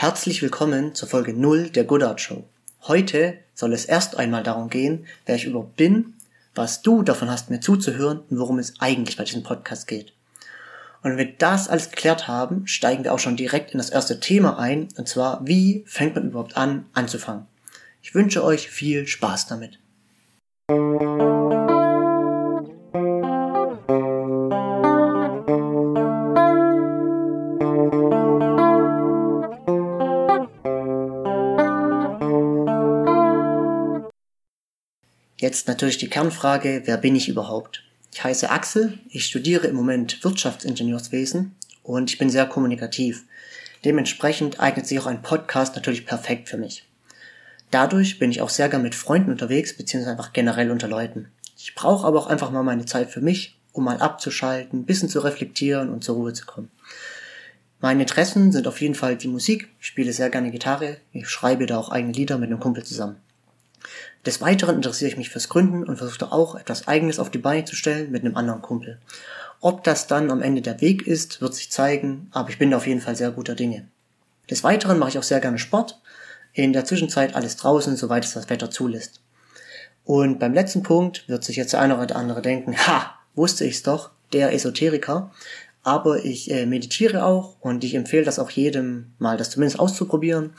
Herzlich willkommen zur Folge 0 der Goodart Show. Heute soll es erst einmal darum gehen, wer ich überhaupt bin, was du davon hast, mir zuzuhören und worum es eigentlich bei diesem Podcast geht. Und wenn wir das alles geklärt haben, steigen wir auch schon direkt in das erste Thema ein, und zwar, wie fängt man überhaupt an, anzufangen. Ich wünsche euch viel Spaß damit. Jetzt natürlich die Kernfrage, wer bin ich überhaupt? Ich heiße Axel, ich studiere im Moment Wirtschaftsingenieurswesen und ich bin sehr kommunikativ. Dementsprechend eignet sich auch ein Podcast natürlich perfekt für mich. Dadurch bin ich auch sehr gern mit Freunden unterwegs, beziehungsweise einfach generell unter Leuten. Ich brauche aber auch einfach mal meine Zeit für mich, um mal abzuschalten, ein bisschen zu reflektieren und zur Ruhe zu kommen. Meine Interessen sind auf jeden Fall die Musik, ich spiele sehr gerne Gitarre, ich schreibe da auch eigene Lieder mit einem Kumpel zusammen. Des Weiteren interessiere ich mich fürs Gründen und versuche auch etwas Eigenes auf die Beine zu stellen mit einem anderen Kumpel. Ob das dann am Ende der Weg ist, wird sich zeigen, aber ich bin da auf jeden Fall sehr guter Dinge. Des Weiteren mache ich auch sehr gerne Sport. In der Zwischenzeit alles draußen, soweit es das Wetter zulässt. Und beim letzten Punkt wird sich jetzt der eine oder andere denken, ha, wusste ich's doch, der Esoteriker. Aber ich äh, meditiere auch und ich empfehle das auch jedem mal, das zumindest auszuprobieren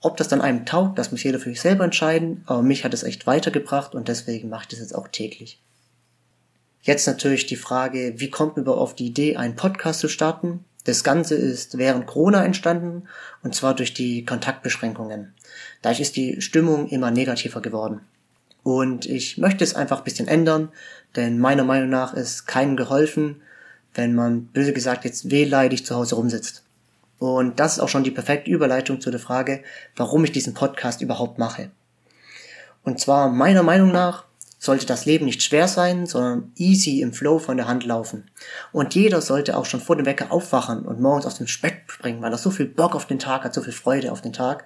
ob das dann einem taugt, das muss jeder für sich selber entscheiden, aber mich hat es echt weitergebracht und deswegen mache ich das jetzt auch täglich. Jetzt natürlich die Frage, wie kommt man überhaupt auf die Idee, einen Podcast zu starten? Das Ganze ist während Corona entstanden und zwar durch die Kontaktbeschränkungen. Dadurch ist die Stimmung immer negativer geworden. Und ich möchte es einfach ein bisschen ändern, denn meiner Meinung nach ist keinem geholfen, wenn man, böse gesagt, jetzt wehleidig zu Hause rumsitzt. Und das ist auch schon die perfekte Überleitung zu der Frage, warum ich diesen Podcast überhaupt mache. Und zwar meiner Meinung nach sollte das Leben nicht schwer sein, sondern easy im Flow von der Hand laufen. Und jeder sollte auch schon vor dem Wecker aufwachen und morgens aus dem Bett springen, weil er so viel Bock auf den Tag hat, so viel Freude auf den Tag.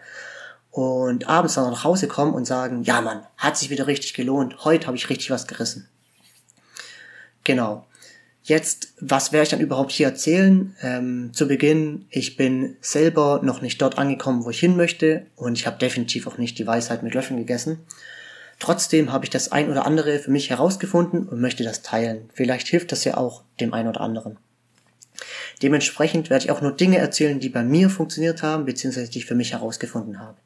Und abends dann nach Hause kommen und sagen, ja Mann, hat sich wieder richtig gelohnt, heute habe ich richtig was gerissen. Genau. Jetzt, was werde ich dann überhaupt hier erzählen? Ähm, zu Beginn, ich bin selber noch nicht dort angekommen, wo ich hin möchte und ich habe definitiv auch nicht die Weisheit mit Löffeln gegessen. Trotzdem habe ich das ein oder andere für mich herausgefunden und möchte das teilen. Vielleicht hilft das ja auch dem einen oder anderen. Dementsprechend werde ich auch nur Dinge erzählen, die bei mir funktioniert haben, beziehungsweise die ich für mich herausgefunden habe.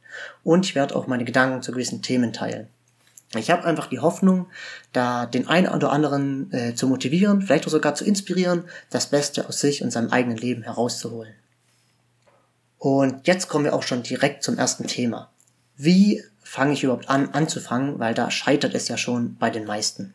Und ich werde auch meine Gedanken zu gewissen Themen teilen. Ich habe einfach die Hoffnung, da den einen oder anderen äh, zu motivieren, vielleicht auch sogar zu inspirieren, das Beste aus sich und seinem eigenen Leben herauszuholen. Und jetzt kommen wir auch schon direkt zum ersten Thema. Wie fange ich überhaupt an, anzufangen, weil da scheitert es ja schon bei den meisten.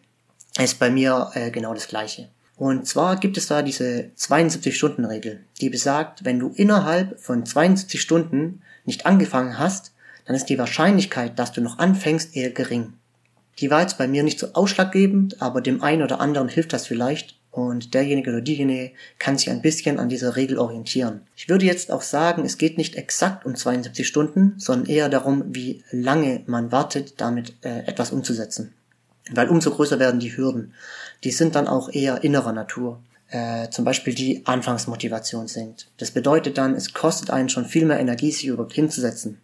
Ist bei mir äh, genau das gleiche. Und zwar gibt es da diese 72-Stunden-Regel, die besagt, wenn du innerhalb von 72 Stunden nicht angefangen hast, dann ist die Wahrscheinlichkeit, dass du noch anfängst, eher gering. Die war jetzt bei mir nicht so ausschlaggebend, aber dem einen oder anderen hilft das vielleicht und derjenige oder diejenige kann sich ein bisschen an dieser Regel orientieren. Ich würde jetzt auch sagen, es geht nicht exakt um 72 Stunden, sondern eher darum, wie lange man wartet, damit äh, etwas umzusetzen. Weil umso größer werden die Hürden. Die sind dann auch eher innerer Natur. Äh, zum Beispiel die Anfangsmotivation sinkt. Das bedeutet dann, es kostet einen schon viel mehr Energie, sich überhaupt hinzusetzen.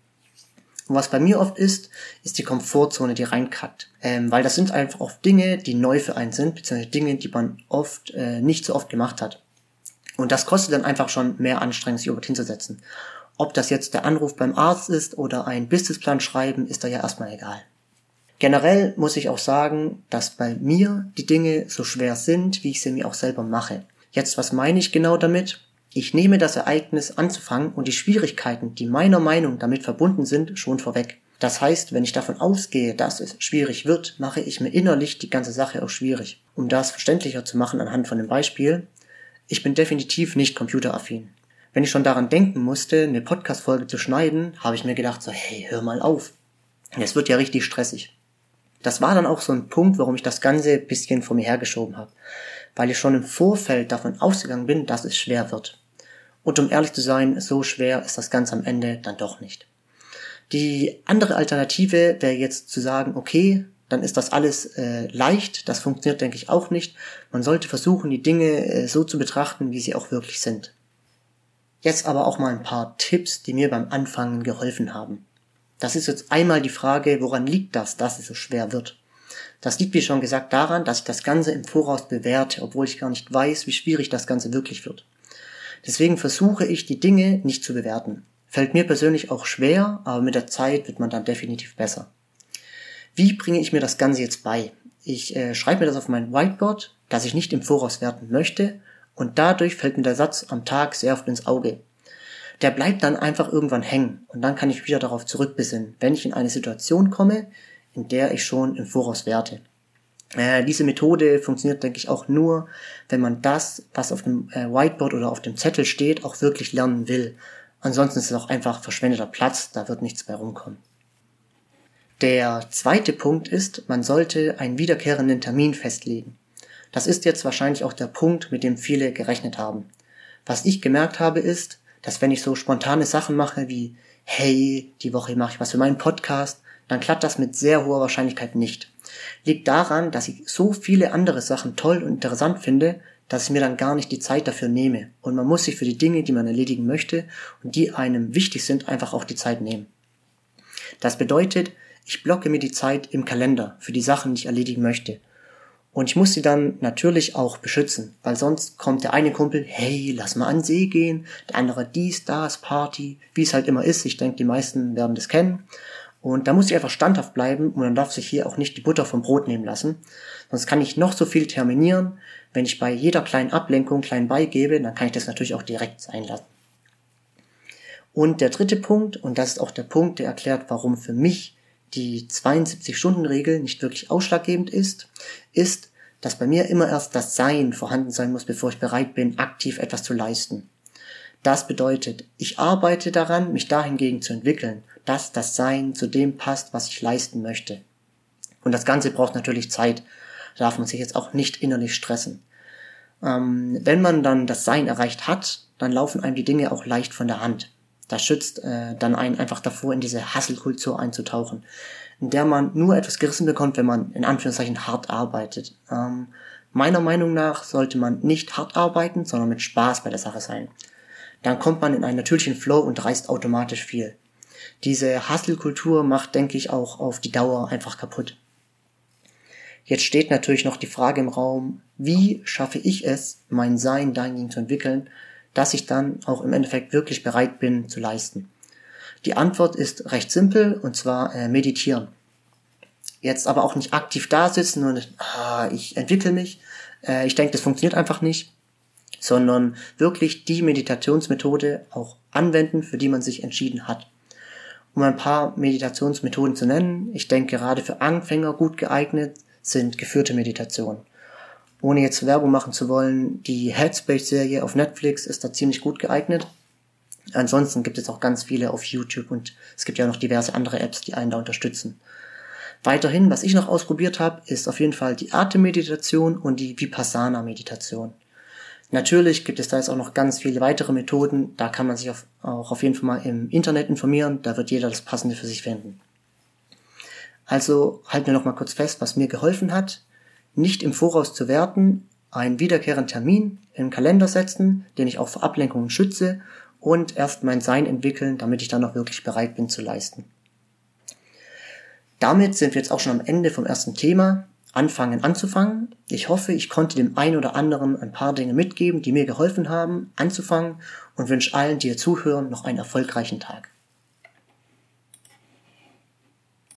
Und was bei mir oft ist, ist die Komfortzone, die reinkackt. Ähm, weil das sind einfach oft Dinge, die neu für einen sind, beziehungsweise Dinge, die man oft äh, nicht so oft gemacht hat. Und das kostet dann einfach schon mehr Anstrengung, sich überhaupt hinzusetzen. Ob das jetzt der Anruf beim Arzt ist oder ein Businessplan schreiben, ist da ja erstmal egal. Generell muss ich auch sagen, dass bei mir die Dinge so schwer sind, wie ich sie mir auch selber mache. Jetzt, was meine ich genau damit? Ich nehme das Ereignis anzufangen und die Schwierigkeiten, die meiner Meinung damit verbunden sind, schon vorweg. Das heißt, wenn ich davon ausgehe, dass es schwierig wird, mache ich mir innerlich die ganze Sache auch schwierig. Um das verständlicher zu machen anhand von dem Beispiel, ich bin definitiv nicht computeraffin. Wenn ich schon daran denken musste, eine Podcast-Folge zu schneiden, habe ich mir gedacht so, hey, hör mal auf. Es wird ja richtig stressig. Das war dann auch so ein Punkt, warum ich das Ganze bisschen vor mir hergeschoben habe. Weil ich schon im Vorfeld davon ausgegangen bin, dass es schwer wird. Und um ehrlich zu sein, so schwer ist das Ganze am Ende dann doch nicht. Die andere Alternative wäre jetzt zu sagen, okay, dann ist das alles äh, leicht. Das funktioniert, denke ich, auch nicht. Man sollte versuchen, die Dinge äh, so zu betrachten, wie sie auch wirklich sind. Jetzt aber auch mal ein paar Tipps, die mir beim Anfangen geholfen haben. Das ist jetzt einmal die Frage, woran liegt das, dass es so schwer wird? Das liegt, wie schon gesagt, daran, dass ich das Ganze im Voraus bewerte, obwohl ich gar nicht weiß, wie schwierig das Ganze wirklich wird. Deswegen versuche ich, die Dinge nicht zu bewerten. Fällt mir persönlich auch schwer, aber mit der Zeit wird man dann definitiv besser. Wie bringe ich mir das Ganze jetzt bei? Ich äh, schreibe mir das auf mein Whiteboard, das ich nicht im Voraus werten möchte, und dadurch fällt mir der Satz am Tag sehr oft ins Auge. Der bleibt dann einfach irgendwann hängen und dann kann ich wieder darauf zurückbesinnen, wenn ich in eine Situation komme, in der ich schon im Voraus werte. Äh, diese Methode funktioniert, denke ich, auch nur, wenn man das, was auf dem äh, Whiteboard oder auf dem Zettel steht, auch wirklich lernen will. Ansonsten ist es auch einfach verschwendeter Platz, da wird nichts mehr rumkommen. Der zweite Punkt ist, man sollte einen wiederkehrenden Termin festlegen. Das ist jetzt wahrscheinlich auch der Punkt, mit dem viele gerechnet haben. Was ich gemerkt habe ist, dass wenn ich so spontane Sachen mache wie, hey, die Woche mache ich was für meinen Podcast, dann klappt das mit sehr hoher Wahrscheinlichkeit nicht. Liegt daran, dass ich so viele andere Sachen toll und interessant finde, dass ich mir dann gar nicht die Zeit dafür nehme. Und man muss sich für die Dinge, die man erledigen möchte und die einem wichtig sind, einfach auch die Zeit nehmen. Das bedeutet, ich blocke mir die Zeit im Kalender für die Sachen, die ich erledigen möchte. Und ich muss sie dann natürlich auch beschützen, weil sonst kommt der eine Kumpel, hey, lass mal an See gehen, der andere dies, das, Party, wie es halt immer ist. Ich denke, die meisten werden das kennen. Und da muss ich einfach standhaft bleiben und dann darf sich hier auch nicht die Butter vom Brot nehmen lassen. Sonst kann ich noch so viel terminieren. Wenn ich bei jeder kleinen Ablenkung klein beigebe, dann kann ich das natürlich auch direkt sein lassen. Und der dritte Punkt, und das ist auch der Punkt, der erklärt, warum für mich die 72-Stunden-Regel nicht wirklich ausschlaggebend ist, ist, dass bei mir immer erst das Sein vorhanden sein muss, bevor ich bereit bin, aktiv etwas zu leisten. Das bedeutet, ich arbeite daran, mich dahingegen zu entwickeln, dass das Sein zu dem passt, was ich leisten möchte. Und das Ganze braucht natürlich Zeit. Da darf man sich jetzt auch nicht innerlich stressen. Ähm, wenn man dann das Sein erreicht hat, dann laufen einem die Dinge auch leicht von der Hand. Das schützt äh, dann einen einfach davor, in diese Hasselkultur einzutauchen, in der man nur etwas gerissen bekommt, wenn man in Anführungszeichen hart arbeitet. Ähm, meiner Meinung nach sollte man nicht hart arbeiten, sondern mit Spaß bei der Sache sein. Dann kommt man in einen natürlichen Flow und reißt automatisch viel. Diese Hustle-Kultur macht, denke ich, auch auf die Dauer einfach kaputt. Jetzt steht natürlich noch die Frage im Raum, wie schaffe ich es, mein Sein dahingehend zu entwickeln, dass ich dann auch im Endeffekt wirklich bereit bin zu leisten? Die Antwort ist recht simpel und zwar äh, meditieren. Jetzt aber auch nicht aktiv da sitzen und ah, ich entwickle mich. Äh, ich denke, das funktioniert einfach nicht, sondern wirklich die Meditationsmethode auch anwenden, für die man sich entschieden hat. Um ein paar Meditationsmethoden zu nennen, ich denke gerade für Anfänger gut geeignet sind geführte Meditationen ohne jetzt Werbung machen zu wollen, die Headspace-Serie auf Netflix ist da ziemlich gut geeignet. Ansonsten gibt es auch ganz viele auf YouTube und es gibt ja noch diverse andere Apps, die einen da unterstützen. Weiterhin, was ich noch ausprobiert habe, ist auf jeden Fall die Atemmeditation und die Vipassana-Meditation. Natürlich gibt es da jetzt auch noch ganz viele weitere Methoden, da kann man sich auf, auch auf jeden Fall mal im Internet informieren, da wird jeder das Passende für sich finden. Also halten wir noch mal kurz fest, was mir geholfen hat nicht im Voraus zu werten, einen wiederkehrenden Termin im Kalender setzen, den ich auch vor Ablenkungen schütze und erst mein Sein entwickeln, damit ich dann auch wirklich bereit bin zu leisten. Damit sind wir jetzt auch schon am Ende vom ersten Thema. Anfangen anzufangen. Ich hoffe, ich konnte dem einen oder anderen ein paar Dinge mitgeben, die mir geholfen haben, anzufangen und wünsche allen, die hier zuhören, noch einen erfolgreichen Tag.